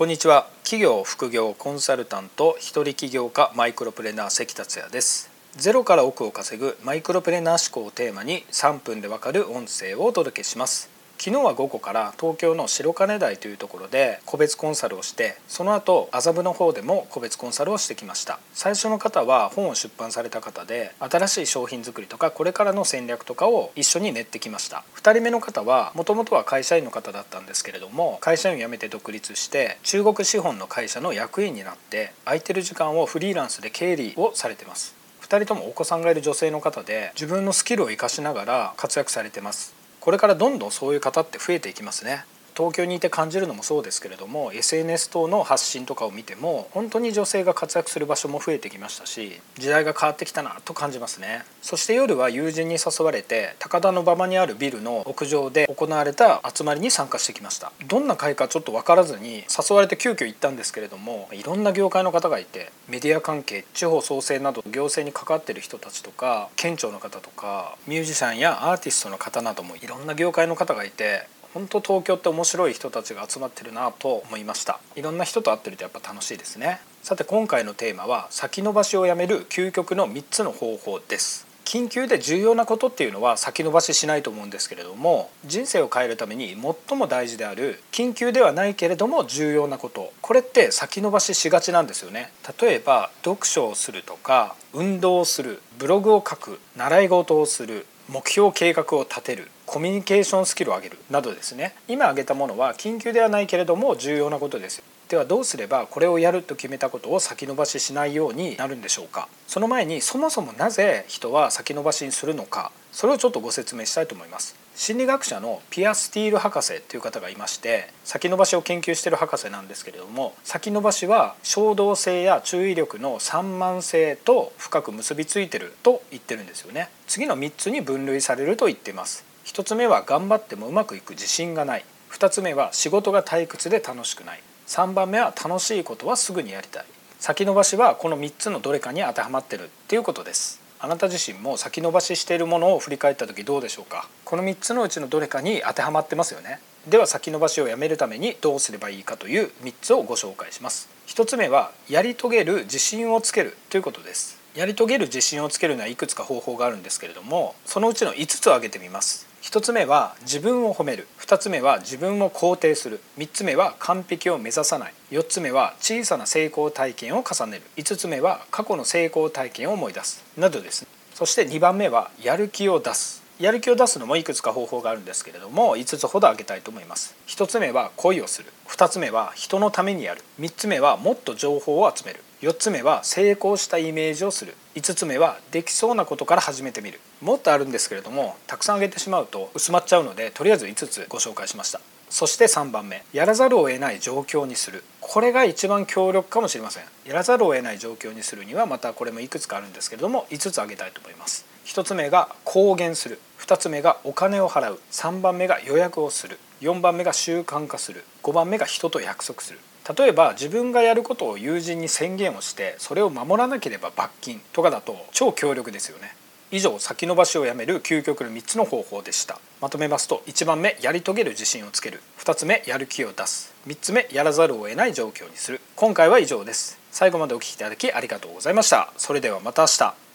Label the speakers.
Speaker 1: こんにちは。企業副業コンサルタント一人起業家マイクロプレーナー関達也です。ゼロから億を稼ぐマイクロプレーナー思考をテーマに3分でわかる音声をお届けします。昨日は午後から東京の白金台というところで個別コンサルをしてその後麻布の方でも個別コンサルをしてきました。最初の方は本を出版された方で新しい商品作りとかこれからの戦略とかを一緒に練ってきました。2人目の方はもともとは会社員の方だったんですけれども会社員を辞めて独立して中国資本の会社の役員になって空いてる時間をフリーランスで経理をされてます。2人ともお子さんがいる女性の方で自分のスキルを生かしながら活躍されてます。これからどんどんそういう方って増えていきますね。東京にいて感じるのもそうですけれども SNS 等の発信とかを見ても本当に女性が活躍する場所も増えてきましたし時代が変わってきたなと感じますね。そして夜は友人に誘われて高田馬場にあるビルの屋上で行われた集まりに参加してきました。どんな会かちょっと分からずに誘われて急遽行ったんですけれどもいろんな業界の方がいてメディア関係地方創生など行政に関わってる人たちとか県庁の方とかミュージシャンやアーティストの方などもいろんな業界の方がいて本当東京って面白い人たちが集まってるなと思いました。いろんな人と会ってるとやっぱ楽しいですね。さて今回のテーマは先延ばしをやめる究極の3つの方法です。緊急で重要なことっていうのは先延ばししないと思うんですけれども人生を変えるために最も大事である緊急ではないけれども重要なこと。これって先延ばししがちなんですよね。例えば読書をするとか運動をするブログを書く習い事をする目標計画を立てるコミュニケーションスキルを上げるなどですね。今挙げたものは緊急ではないけれども重要なことです。ではどうすればこれをやると決めたことを先延ばししないようになるんでしょうか。その前にそもそもなぜ人は先延ばしにするのか。それをちょっとご説明したいと思います。心理学者のピア・スティール博士という方がいまして先延ばしを研究している博士なんですけれども先延ばしは衝動性や注意力の散漫性と深く結びついてると言ってるんですよね。次の3つに分類されると言っています。1つ目は頑張ってもうまくいく自信がない。2つ目は仕事が退屈で楽しくない。3番目は楽しいことはすぐにやりたい。先延ばしはこの3つのどれかに当てはまってるっていうことです。あなた自身も先延ばししているものを振り返った時どうでしょうか？この3つのうちのどれかに当てはまってますよね。では先延ばしをやめるためにどうすればいいかという3つをご紹介します。1つ目はやり遂げる自信をつけるということです。やり遂げる自信をつけるにはいくつか方法があるんですけれどもそのうちの5つを挙げてみます。1つ目は自分を褒める。2つ目は自分を肯定する。3つ目は完璧を目指さない。4つ目は小さな成功体験を重ねる。5つ目は過去の成功体験を思い出す。などです。そして2番目はやる気を出す。やる気を出すのもいくつか方法があるんですけれども5つほど挙げたいと思います。1つ目は恋をする。2つ目は人のためにやる。3つ目はもっと情報を集める。4つ目は成功したイメージをする。5つ目はできそうなことから始めてみる。もっとあるんですけれどもたくさん挙げてしまうと薄まっちゃうのでとりあえず5つご紹介しました。そして3番目。やらざるを得ない状況にする。これが一番強力かもしれません。やらざるを得ない状況にするにはまたこれもいくつかあるんですけれども5つ挙げたいと思います。1つ目が公言する。2つ目がお金を払う。3番目が予約をする。4番目が習慣化する。5番目が人と約束する。例えば自分がやることを友人に宣言をしてそれを守らなければ罰金とかだと超強力ですよね。以上先延ばしをやめる究極の3つの方法でした。まとめますと1番目やり遂げる自信をつける。2つ目やる気を出す。3つ目やらざるを得ない状況にする。今回は以上です。最後までお聴きいただきありがとうございました。それではまた明日。